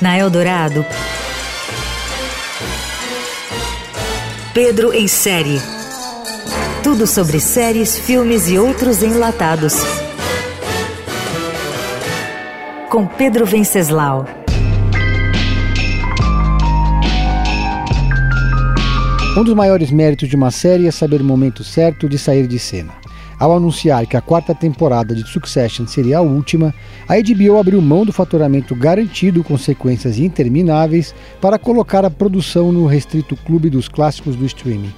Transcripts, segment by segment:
Na Eldorado, Pedro em série. Tudo sobre séries, filmes e outros enlatados. Com Pedro Venceslau. Um dos maiores méritos de uma série é saber o momento certo de sair de cena. Ao anunciar que a quarta temporada de Succession seria a última, a HBO abriu mão do faturamento garantido com sequências intermináveis para colocar a produção no restrito clube dos clássicos do streaming.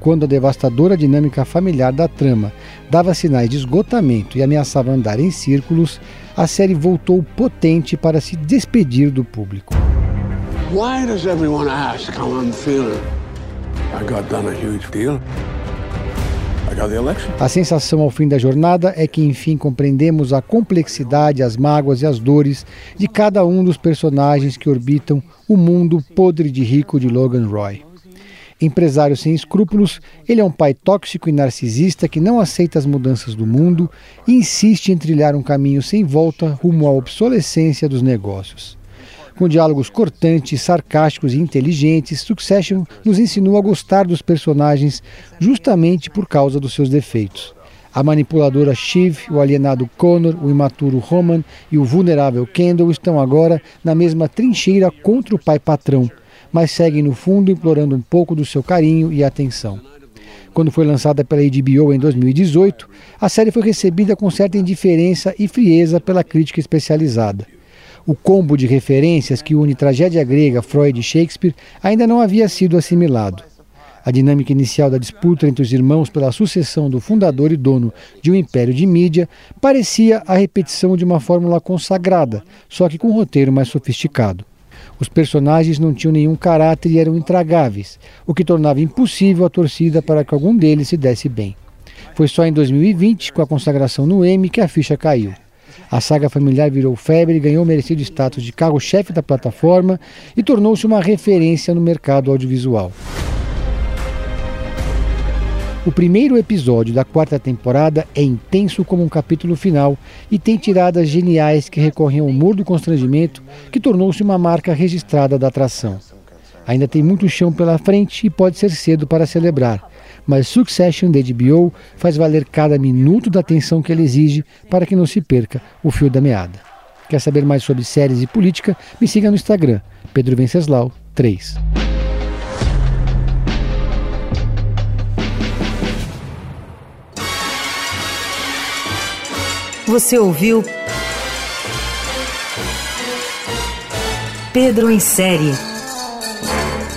Quando a devastadora dinâmica familiar da trama dava sinais de esgotamento e ameaçava andar em círculos, a série voltou potente para se despedir do público. Why does everyone ask how I'm feeling? I got done a huge deal. A sensação ao fim da jornada é que enfim compreendemos a complexidade, as mágoas e as dores de cada um dos personagens que orbitam o mundo podre de rico de Logan Roy. Empresário sem escrúpulos, ele é um pai tóxico e narcisista que não aceita as mudanças do mundo e insiste em trilhar um caminho sem volta rumo à obsolescência dos negócios. Com diálogos cortantes, sarcásticos e inteligentes, Succession nos ensinou a gostar dos personagens justamente por causa dos seus defeitos. A manipuladora Shiv, o alienado Connor, o imaturo Roman e o vulnerável Kendall estão agora na mesma trincheira contra o pai patrão, mas seguem no fundo implorando um pouco do seu carinho e atenção. Quando foi lançada pela HBO em 2018, a série foi recebida com certa indiferença e frieza pela crítica especializada. O combo de referências que une tragédia grega, Freud e Shakespeare ainda não havia sido assimilado. A dinâmica inicial da disputa entre os irmãos pela sucessão do fundador e dono de um império de mídia parecia a repetição de uma fórmula consagrada, só que com um roteiro mais sofisticado. Os personagens não tinham nenhum caráter e eram intragáveis, o que tornava impossível a torcida para que algum deles se desse bem. Foi só em 2020, com a consagração no Emmy, que a ficha caiu. A saga familiar virou febre, ganhou o merecido status de carro-chefe da plataforma e tornou-se uma referência no mercado audiovisual. O primeiro episódio da quarta temporada é intenso como um capítulo final e tem tiradas geniais que recorrem ao humor do constrangimento, que tornou-se uma marca registrada da atração. Ainda tem muito chão pela frente e pode ser cedo para celebrar, mas Succession da HBO faz valer cada minuto da atenção que ele exige para que não se perca o fio da meada. Quer saber mais sobre séries e política? Me siga no Instagram, Pedro Venceslau 3. Você ouviu Pedro em série.